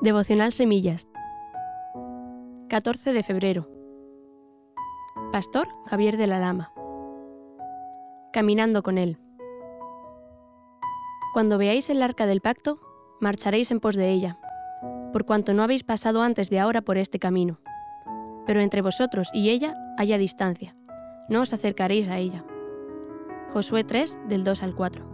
Devocional Semillas. 14 de febrero. Pastor Javier de la Lama. Caminando con él. Cuando veáis el arca del pacto, marcharéis en pos de ella, por cuanto no habéis pasado antes de ahora por este camino. Pero entre vosotros y ella haya distancia, no os acercaréis a ella. Josué 3 del 2 al 4.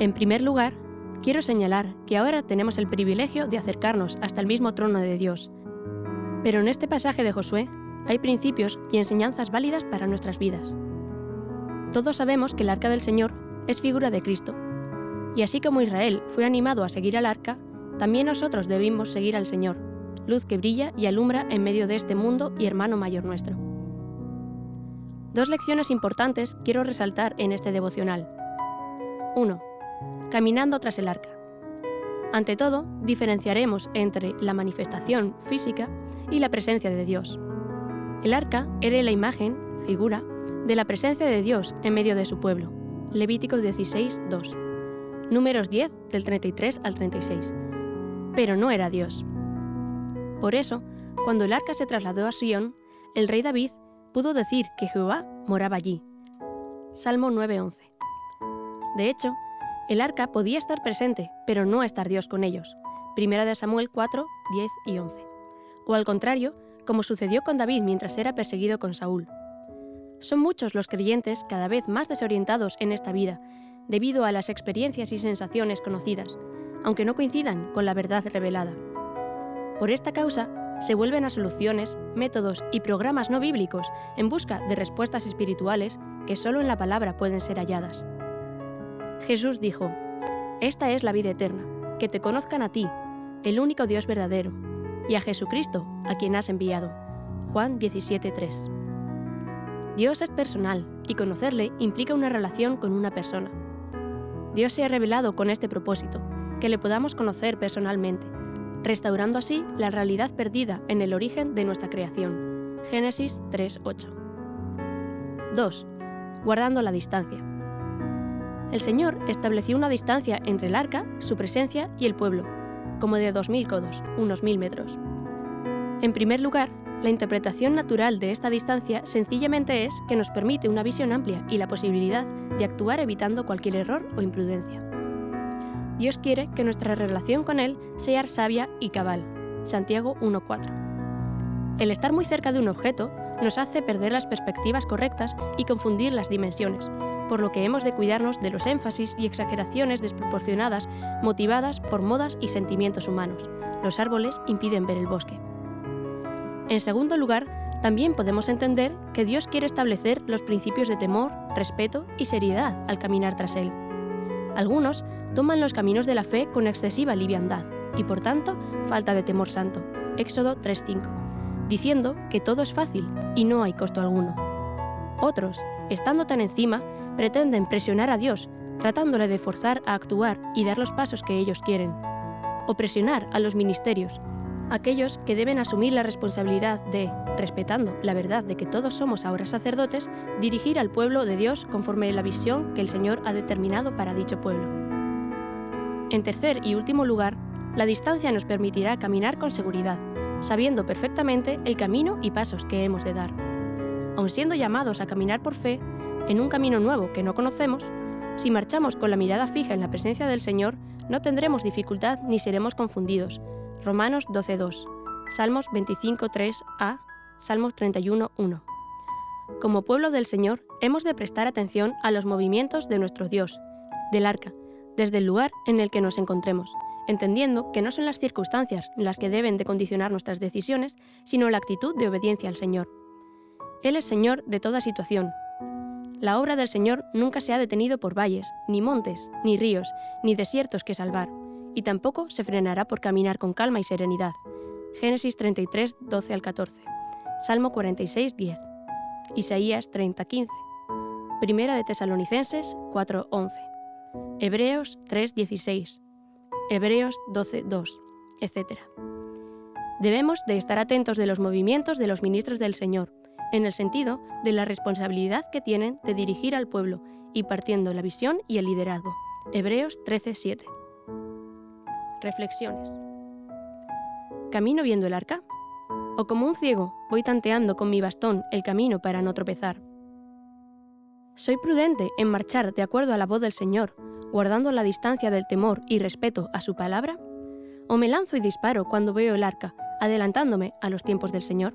En primer lugar, quiero señalar que ahora tenemos el privilegio de acercarnos hasta el mismo trono de Dios. Pero en este pasaje de Josué hay principios y enseñanzas válidas para nuestras vidas. Todos sabemos que el arca del Señor es figura de Cristo. Y así como Israel fue animado a seguir al arca, también nosotros debimos seguir al Señor, luz que brilla y alumbra en medio de este mundo y hermano mayor nuestro. Dos lecciones importantes quiero resaltar en este devocional. 1 caminando tras el arca. Ante todo, diferenciaremos entre la manifestación física y la presencia de Dios. El arca era la imagen, figura, de la presencia de Dios en medio de su pueblo. Levíticos 16, 2. Números 10 del 33 al 36. Pero no era Dios. Por eso, cuando el arca se trasladó a Sion, el rey David pudo decir que Jehová moraba allí. Salmo 9:11. De hecho, el arca podía estar presente, pero no estar Dios con ellos. Primera de Samuel 4, 10 y 11. O al contrario, como sucedió con David mientras era perseguido con Saúl. Son muchos los creyentes cada vez más desorientados en esta vida, debido a las experiencias y sensaciones conocidas, aunque no coincidan con la verdad revelada. Por esta causa, se vuelven a soluciones, métodos y programas no bíblicos en busca de respuestas espirituales que solo en la palabra pueden ser halladas. Jesús dijo, Esta es la vida eterna, que te conozcan a ti, el único Dios verdadero, y a Jesucristo, a quien has enviado. Juan 17:3. Dios es personal y conocerle implica una relación con una persona. Dios se ha revelado con este propósito, que le podamos conocer personalmente, restaurando así la realidad perdida en el origen de nuestra creación. Génesis 3:8. 2. Guardando la distancia el Señor estableció una distancia entre el arca, su presencia y el pueblo, como de 2.000 codos, unos 1.000 metros. En primer lugar, la interpretación natural de esta distancia sencillamente es que nos permite una visión amplia y la posibilidad de actuar evitando cualquier error o imprudencia. Dios quiere que nuestra relación con Él sea sabia y cabal. Santiago 1.4. El estar muy cerca de un objeto nos hace perder las perspectivas correctas y confundir las dimensiones, por lo que hemos de cuidarnos de los énfasis y exageraciones desproporcionadas motivadas por modas y sentimientos humanos. Los árboles impiden ver el bosque. En segundo lugar, también podemos entender que Dios quiere establecer los principios de temor, respeto y seriedad al caminar tras Él. Algunos toman los caminos de la fe con excesiva liviandad y por tanto falta de temor santo. Éxodo 3.5, diciendo que todo es fácil y no hay costo alguno. Otros, estando tan encima, pretenden presionar a Dios, tratándole de forzar a actuar y dar los pasos que ellos quieren. O presionar a los ministerios, aquellos que deben asumir la responsabilidad de, respetando la verdad de que todos somos ahora sacerdotes, dirigir al pueblo de Dios conforme la visión que el Señor ha determinado para dicho pueblo. En tercer y último lugar, la distancia nos permitirá caminar con seguridad, sabiendo perfectamente el camino y pasos que hemos de dar. Aun siendo llamados a caminar por fe, en un camino nuevo que no conocemos, si marchamos con la mirada fija en la presencia del Señor, no tendremos dificultad ni seremos confundidos. Romanos 12.2, Salmos 25.3a, Salmos 31.1. Como pueblo del Señor, hemos de prestar atención a los movimientos de nuestro Dios, del arca, desde el lugar en el que nos encontremos, entendiendo que no son las circunstancias las que deben de condicionar nuestras decisiones, sino la actitud de obediencia al Señor. Él es Señor de toda situación, la obra del Señor nunca se ha detenido por valles, ni montes, ni ríos, ni desiertos que salvar, y tampoco se frenará por caminar con calma y serenidad. Génesis 33, 12 al 14. Salmo 46, 10. Isaías 30, 15. Primera de Tesalonicenses 4, 11. Hebreos 3, 16. Hebreos 12, 2, etc. Debemos de estar atentos de los movimientos de los ministros del Señor, en el sentido de la responsabilidad que tienen de dirigir al pueblo y partiendo la visión y el liderazgo. Hebreos 13:7. Reflexiones. ¿Camino viendo el arca? ¿O como un ciego voy tanteando con mi bastón el camino para no tropezar? ¿Soy prudente en marchar de acuerdo a la voz del Señor, guardando la distancia del temor y respeto a su palabra? ¿O me lanzo y disparo cuando veo el arca, adelantándome a los tiempos del Señor?